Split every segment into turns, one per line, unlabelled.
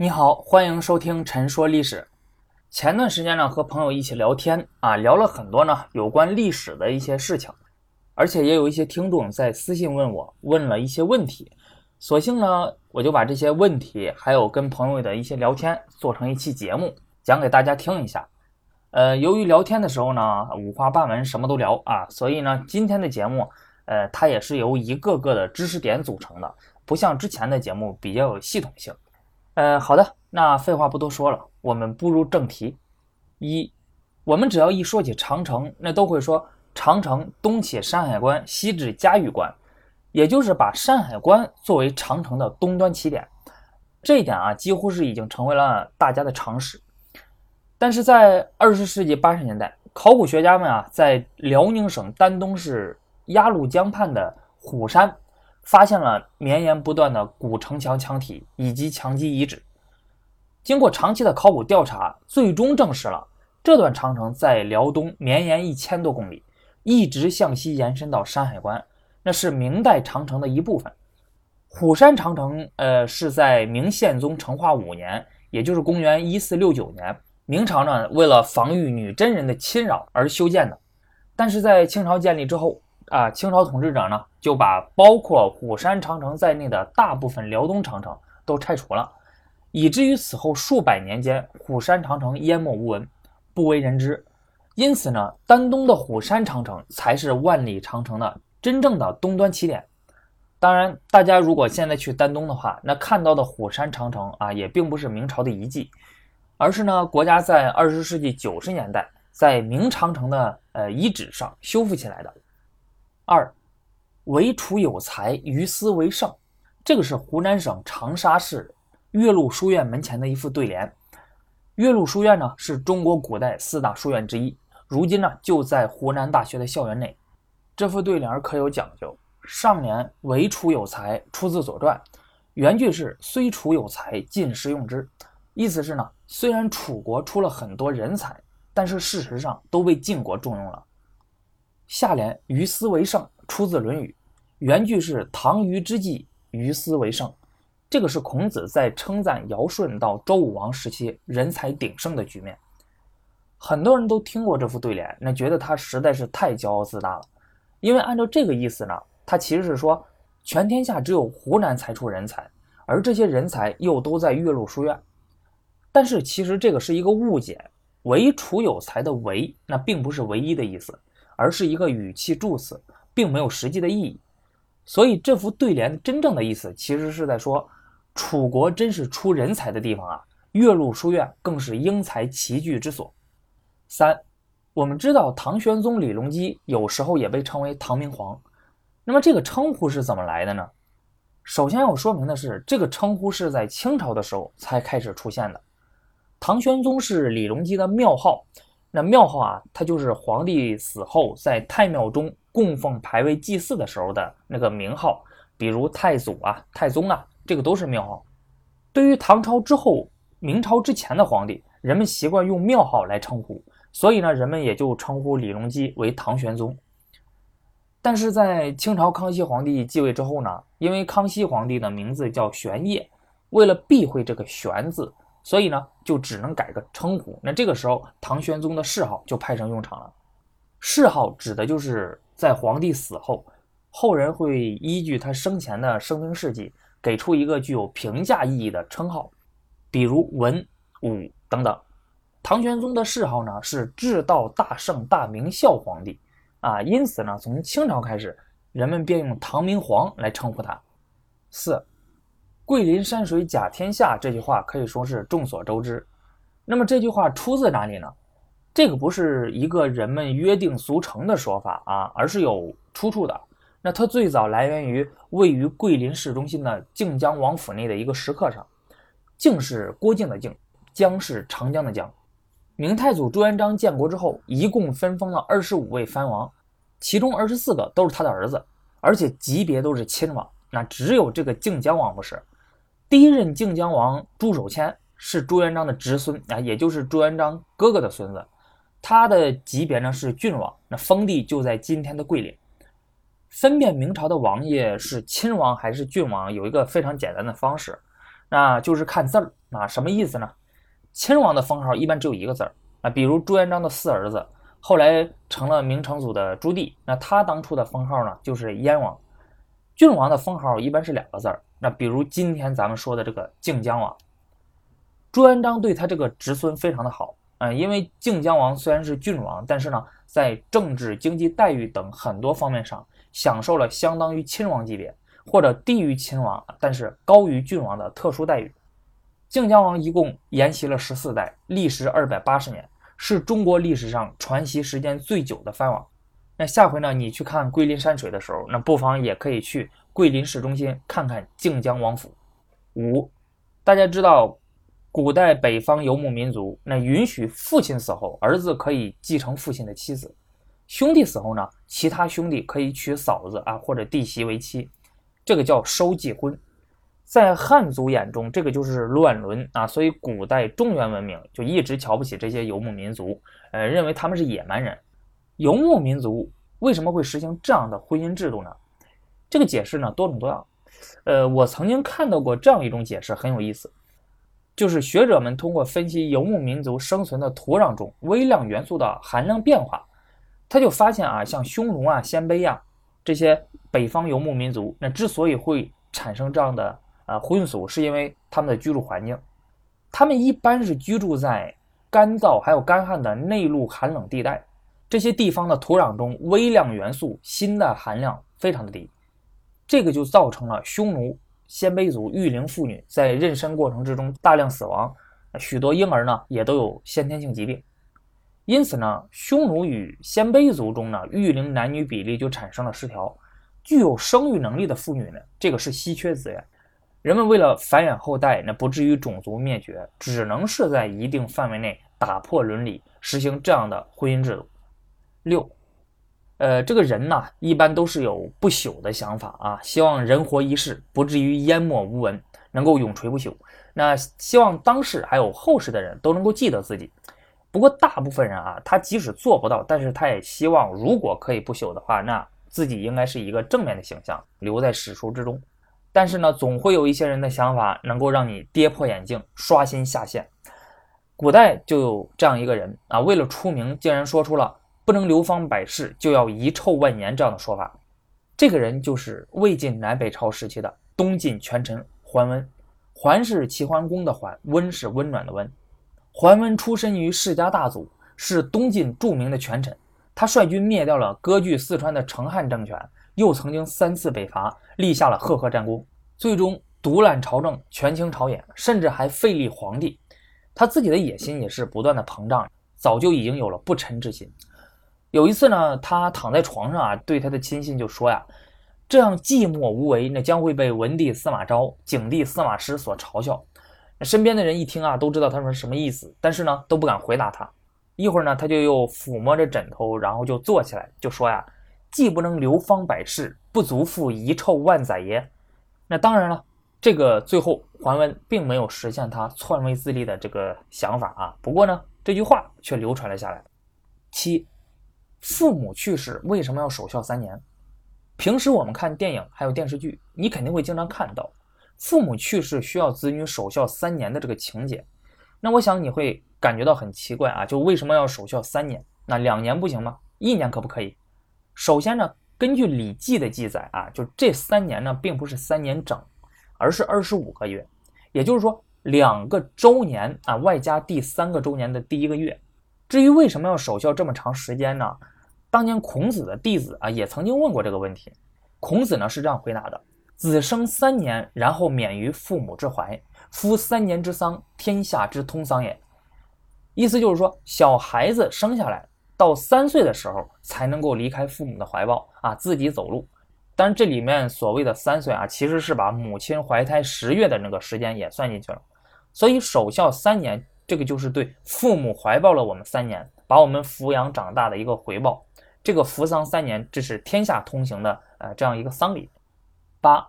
你好，欢迎收听《陈说历史》。前段时间呢，和朋友一起聊天啊，聊了很多呢有关历史的一些事情，而且也有一些听众在私信问我，问了一些问题。索性呢，我就把这些问题还有跟朋友的一些聊天做成一期节目，讲给大家听一下。呃，由于聊天的时候呢，五花八门，什么都聊啊，所以呢，今天的节目，呃，它也是由一个个的知识点组成的，不像之前的节目比较有系统性。呃，好的，那废话不多说了，我们步入正题。一，我们只要一说起长城，那都会说长城东起山海关，西至嘉峪关，也就是把山海关作为长城的东端起点。这一点啊，几乎是已经成为了大家的常识。但是在二十世纪八十年代，考古学家们啊，在辽宁省丹东市鸭绿江畔的虎山。发现了绵延不断的古城墙墙体以及墙基遗址。经过长期的考古调查，最终证实了这段长城在辽东绵延一千多公里，一直向西延伸到山海关，那是明代长城的一部分。虎山长城，呃，是在明宪宗成化五年，也就是公元一四六九年，明朝呢为了防御女真人的侵扰而修建的。但是在清朝建立之后，啊，清朝统治者呢就把包括虎山长城在内的大部分辽东长城都拆除了，以至于此后数百年间，虎山长城淹没无闻，不为人知。因此呢，丹东的虎山长城才是万里长城的真正的东端起点。当然，大家如果现在去丹东的话，那看到的虎山长城啊，也并不是明朝的遗迹，而是呢国家在二十世纪九十年代在明长城的呃遗址上修复起来的。二，唯楚有才，于斯为盛。这个是湖南省长沙市岳麓书院门前的一副对联。岳麓书院呢，是中国古代四大书院之一，如今呢就在湖南大学的校园内。这副对联可有讲究，上联“唯楚有才”出自《左传》，原句是“虽楚有才，尽时用之”，意思是呢，虽然楚国出了很多人才，但是事实上都被晋国重用了。下联“于斯为盛”出自《论语》，原句是“唐虞之际，于斯为盛”。这个是孔子在称赞尧舜到周武王时期人才鼎盛的局面。很多人都听过这副对联，那觉得他实在是太骄傲自大了。因为按照这个意思呢，他其实是说全天下只有湖南才出人才，而这些人才又都在岳麓书院。但是其实这个是一个误解，“唯楚有才”的“唯”那并不是唯一的意思。而是一个语气助词，并没有实际的意义。所以这幅对联真正的意思，其实是在说，楚国真是出人才的地方啊！岳麓书院更是英才齐聚之所。三，我们知道唐玄宗李隆基有时候也被称为唐明皇，那么这个称呼是怎么来的呢？首先要说明的是，这个称呼是在清朝的时候才开始出现的。唐玄宗是李隆基的庙号。那庙号啊，它就是皇帝死后在太庙中供奉牌位祭祀的时候的那个名号，比如太祖啊、太宗啊，这个都是庙号。对于唐朝之后、明朝之前的皇帝，人们习惯用庙号来称呼，所以呢，人们也就称呼李隆基为唐玄宗。但是在清朝康熙皇帝继位之后呢，因为康熙皇帝的名字叫玄烨，为了避讳这个“玄”字。所以呢，就只能改个称呼。那这个时候，唐玄宗的谥号就派上用场了。谥号指的就是在皇帝死后，后人会依据他生前的生平事迹，给出一个具有评价意义的称号，比如文、武等等。唐玄宗的谥号呢是至道大圣大明孝皇帝啊，因此呢，从清朝开始，人们便用唐明皇来称呼他。四。桂林山水甲天下这句话可以说是众所周知。那么这句话出自哪里呢？这个不是一个人们约定俗成的说法啊，而是有出处的。那它最早来源于位于桂林市中心的靖江王府内的一个石刻上。靖是郭靖的靖，江是长江的江。明太祖朱元璋建国之后，一共分封了二十五位藩王，其中二十四个都是他的儿子，而且级别都是亲王。那只有这个靖江王不是。第一任靖江王朱守谦是朱元璋的侄孙啊，也就是朱元璋哥哥的孙子，他的级别呢是郡王，那封地就在今天的桂林。分辨明朝的王爷是亲王还是郡王，有一个非常简单的方式，那就是看字儿啊，什么意思呢？亲王的封号一般只有一个字儿啊，比如朱元璋的四儿子，后来成了明成祖的朱棣，那他当初的封号呢就是燕王。郡王的封号一般是两个字儿，那比如今天咱们说的这个靖江王。朱元璋对他这个侄孙非常的好，嗯，因为靖江王虽然是郡王，但是呢，在政治、经济待遇等很多方面上，享受了相当于亲王级别或者低于亲王，但是高于郡王的特殊待遇。靖江王一共沿袭了十四代，历时二百八十年，是中国历史上传袭时间最久的藩王。那下回呢，你去看桂林山水的时候，那不妨也可以去桂林市中心看看靖江王府。五，大家知道，古代北方游牧民族那允许父亲死后，儿子可以继承父亲的妻子；兄弟死后呢，其他兄弟可以娶嫂子啊或者弟媳为妻，这个叫收继婚。在汉族眼中，这个就是乱伦啊，所以古代中原文明就一直瞧不起这些游牧民族，呃，认为他们是野蛮人。游牧民族为什么会实行这样的婚姻制度呢？这个解释呢多种多样。呃，我曾经看到过这样一种解释，很有意思，就是学者们通过分析游牧民族生存的土壤中微量元素的含量变化，他就发现啊，像匈奴啊、鲜卑呀这些北方游牧民族，那之所以会产生这样的啊婚俗，是因为他们的居住环境，他们一般是居住在干燥还有干旱的内陆寒冷地带。这些地方的土壤中微量元素锌的含量非常的低，这个就造成了匈奴、鲜卑族育龄妇女在妊娠过程之中大量死亡，许多婴儿呢也都有先天性疾病。因此呢，匈奴与鲜卑族中呢育龄男女比例就产生了失调，具有生育能力的妇女呢，这个是稀缺资源。人们为了繁衍后代，那不至于种族灭绝，只能是在一定范围内打破伦理，实行这样的婚姻制度。六，呃，这个人呢，一般都是有不朽的想法啊，希望人活一世，不至于淹没无闻，能够永垂不朽。那希望当世还有后世的人都能够记得自己。不过大部分人啊，他即使做不到，但是他也希望，如果可以不朽的话，那自己应该是一个正面的形象，留在史书之中。但是呢，总会有一些人的想法能够让你跌破眼镜，刷新下限。古代就有这样一个人啊，为了出名，竟然说出了。不能流芳百世，就要遗臭万年。这样的说法，这个人就是魏晋南北朝时期的东晋权臣桓温。桓是齐桓公的桓，温是温暖的温。桓温出身于世家大族，是东晋著名的权臣。他率军灭掉了割据四川的成汉政权，又曾经三次北伐，立下了赫赫战功。最终独揽朝政，权倾朝野，甚至还废立皇帝。他自己的野心也是不断的膨胀，早就已经有了不臣之心。有一次呢，他躺在床上啊，对他的亲信就说呀：“这样寂寞无为，那将会被文帝司马昭、景帝司马师所嘲笑。”那身边的人一听啊，都知道他说什么意思，但是呢，都不敢回答他。一会儿呢，他就又抚摸着枕头，然后就坐起来，就说呀：“既不能流芳百世，不足负遗臭万载也？”那当然了，这个最后桓温并没有实现他篡位自立的这个想法啊。不过呢，这句话却流传了下来。七。父母去世为什么要守孝三年？平时我们看电影还有电视剧，你肯定会经常看到父母去世需要子女守孝三年的这个情节。那我想你会感觉到很奇怪啊，就为什么要守孝三年？那两年不行吗？一年可不可以？首先呢，根据《礼记》的记载啊，就这三年呢，并不是三年整，而是二十五个月，也就是说两个周年啊，外加第三个周年的第一个月。至于为什么要守孝这么长时间呢？当年孔子的弟子啊，也曾经问过这个问题。孔子呢是这样回答的：“子生三年，然后免于父母之怀。夫三年之丧，天下之通丧也。”意思就是说，小孩子生下来到三岁的时候才能够离开父母的怀抱啊，自己走路。当然，这里面所谓的三岁啊，其实是把母亲怀胎十月的那个时间也算进去了。所以守孝三年。这个就是对父母怀抱了我们三年，把我们抚养长大的一个回报。这个扶丧三年，这是天下通行的，呃，这样一个丧礼。八，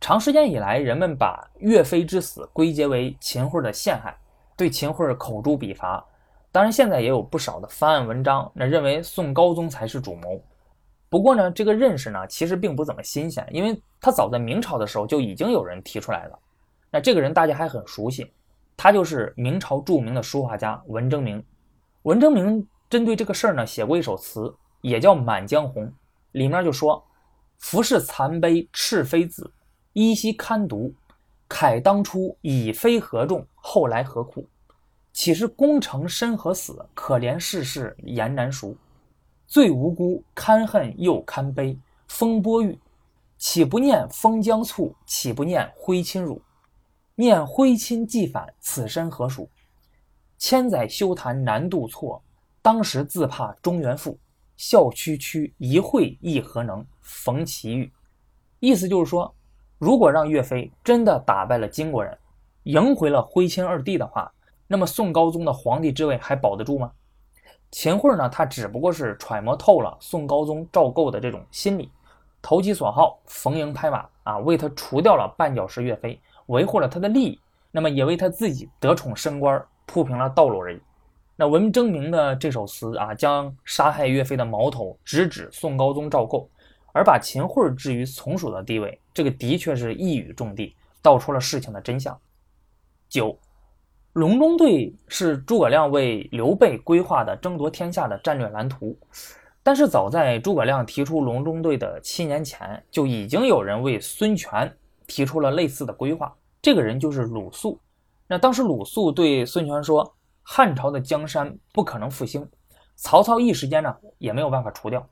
长时间以来，人们把岳飞之死归结为秦桧的陷害，对秦桧口诛笔伐。当然，现在也有不少的翻案文章，那认为宋高宗才是主谋。不过呢，这个认识呢，其实并不怎么新鲜，因为他早在明朝的时候就已经有人提出来了。那这个人大家还很熟悉，他就是明朝著名的书画家文征明。文征明针对这个事儿呢，写过一首词，也叫《满江红》，里面就说：“浮世残碑赤妃子，依稀堪读。慨当初已非何重，后来何苦？岂是功成身何死？可怜世事言难熟。最无辜，堪恨又堪悲。风波玉，岂不念封疆醋？岂不念徽亲辱？念徽钦既反，此身何属？千载休谈难度错，当时自怕中原父。笑区区一会亦何能逢其遇？意思就是说。如果让岳飞真的打败了金国人，赢回了徽钦二帝的话，那么宋高宗的皇帝之位还保得住吗？秦桧呢？他只不过是揣摩透了宋高宗赵构的这种心理，投其所好，逢迎拍马啊，为他除掉了绊脚石岳飞，维护了他的利益，那么也为他自己得宠升官铺平了道路而已。那文征明的这首词啊，将杀害岳飞的矛头直指宋高宗赵构。而把秦桧置于从属的地位，这个的确是一语中的，道出了事情的真相。九，隆中对是诸葛亮为刘备规划的争夺天下的战略蓝图，但是早在诸葛亮提出隆中对的七年前，就已经有人为孙权提出了类似的规划。这个人就是鲁肃。那当时鲁肃对孙权说：“汉朝的江山不可能复兴，曹操一时间呢也没有办法除掉。”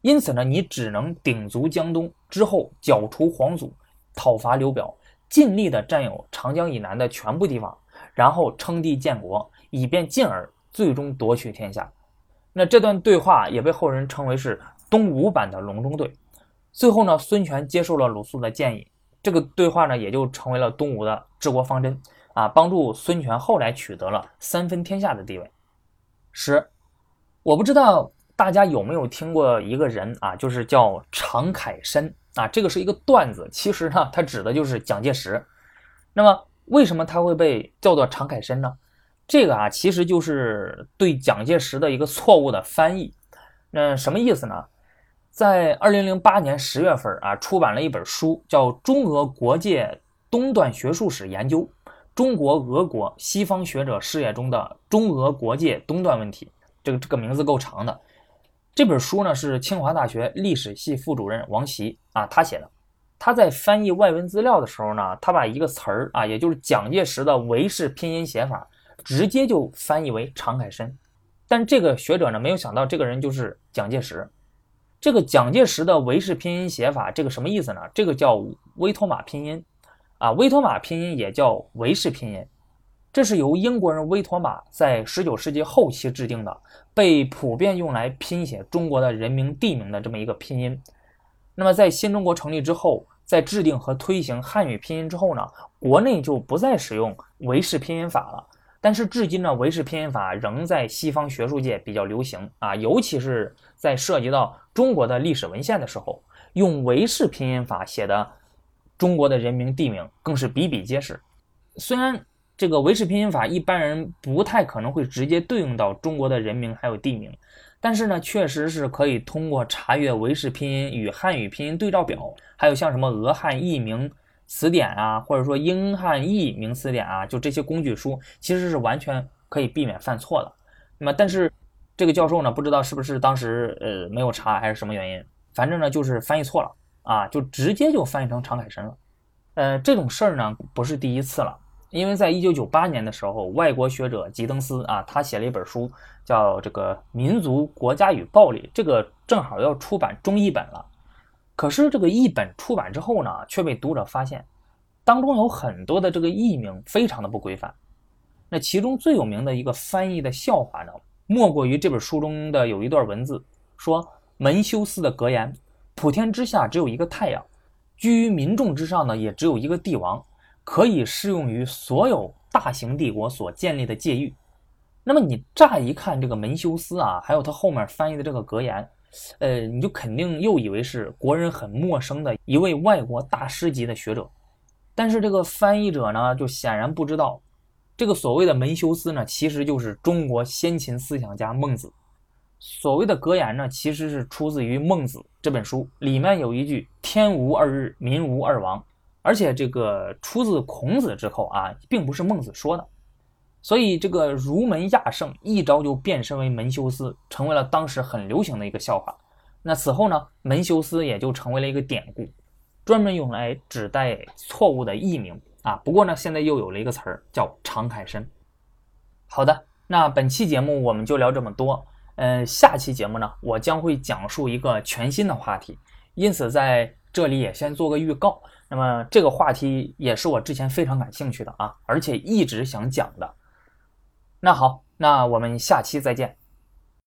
因此呢，你只能鼎足江东之后剿除黄祖，讨伐刘表，尽力的占有长江以南的全部地方，然后称帝建国，以便进而最终夺取天下。那这段对话也被后人称为是东吴版的隆中对。最后呢，孙权接受了鲁肃的建议，这个对话呢也就成为了东吴的治国方针啊，帮助孙权后来取得了三分天下的地位。十，我不知道。大家有没有听过一个人啊？就是叫常凯申啊，这个是一个段子。其实呢，他指的就是蒋介石。那么，为什么他会被叫做常凯申呢？这个啊，其实就是对蒋介石的一个错误的翻译。那什么意思呢？在二零零八年十月份啊，出版了一本书，叫《中俄国界东段学术史研究：中国、俄国、西方学者视野中的中俄国界东段问题》。这个这个名字够长的。这本书呢是清华大学历史系副主任王琦啊他写的。他在翻译外文资料的时候呢，他把一个词儿啊，也就是蒋介石的韦氏拼音写法，直接就翻译为常凯申。但这个学者呢，没有想到这个人就是蒋介石。这个蒋介石的维氏拼音写法，这个什么意思呢？这个叫威妥玛拼音啊，威妥玛拼音也叫维氏拼音。这是由英国人威妥玛在19世纪后期制定的，被普遍用来拼写中国的人名地名的这么一个拼音。那么在新中国成立之后，在制定和推行汉语拼音之后呢，国内就不再使用维氏拼音法了。但是至今呢，维氏拼音法仍在西方学术界比较流行啊，尤其是在涉及到中国的历史文献的时候，用维氏拼音法写的中国的人名地名更是比比皆是。虽然。这个维氏拼音法一般人不太可能会直接对应到中国的人名还有地名，但是呢，确实是可以通过查阅维氏拼音与汉语拼音对照表，还有像什么俄汉译名词典啊，或者说英汉译名词典啊，就这些工具书，其实是完全可以避免犯错的。那么，但是这个教授呢，不知道是不是当时呃没有查还是什么原因，反正呢就是翻译错了啊，就直接就翻译成常凯申了。呃，这种事儿呢不是第一次了。因为在一九九八年的时候，外国学者吉登斯啊，他写了一本书，叫《这个民族国家与暴力》，这个正好要出版中译本了。可是这个译本出版之后呢，却被读者发现，当中有很多的这个译名非常的不规范。那其中最有名的一个翻译的笑话呢，莫过于这本书中的有一段文字，说门修斯的格言：“普天之下只有一个太阳，居于民众之上呢，也只有一个帝王。”可以适用于所有大型帝国所建立的界域。那么你乍一看这个门修斯啊，还有他后面翻译的这个格言，呃，你就肯定又以为是国人很陌生的一位外国大师级的学者。但是这个翻译者呢，就显然不知道，这个所谓的门修斯呢，其实就是中国先秦思想家孟子。所谓的格言呢，其实是出自于《孟子》这本书，里面有一句“天无二日，民无二王”。而且这个出自孔子之口啊，并不是孟子说的。所以这个儒门亚圣一朝就变身为门修斯，成为了当时很流行的一个笑话。那此后呢，门修斯也就成为了一个典故，专门用来指代错误的艺名啊。不过呢，现在又有了一个词儿叫常凯申。好的，那本期节目我们就聊这么多。嗯，下期节目呢，我将会讲述一个全新的话题，因此在这里也先做个预告。那么这个话题也是我之前非常感兴趣的啊，而且一直想讲的。那好，那我们下期再见。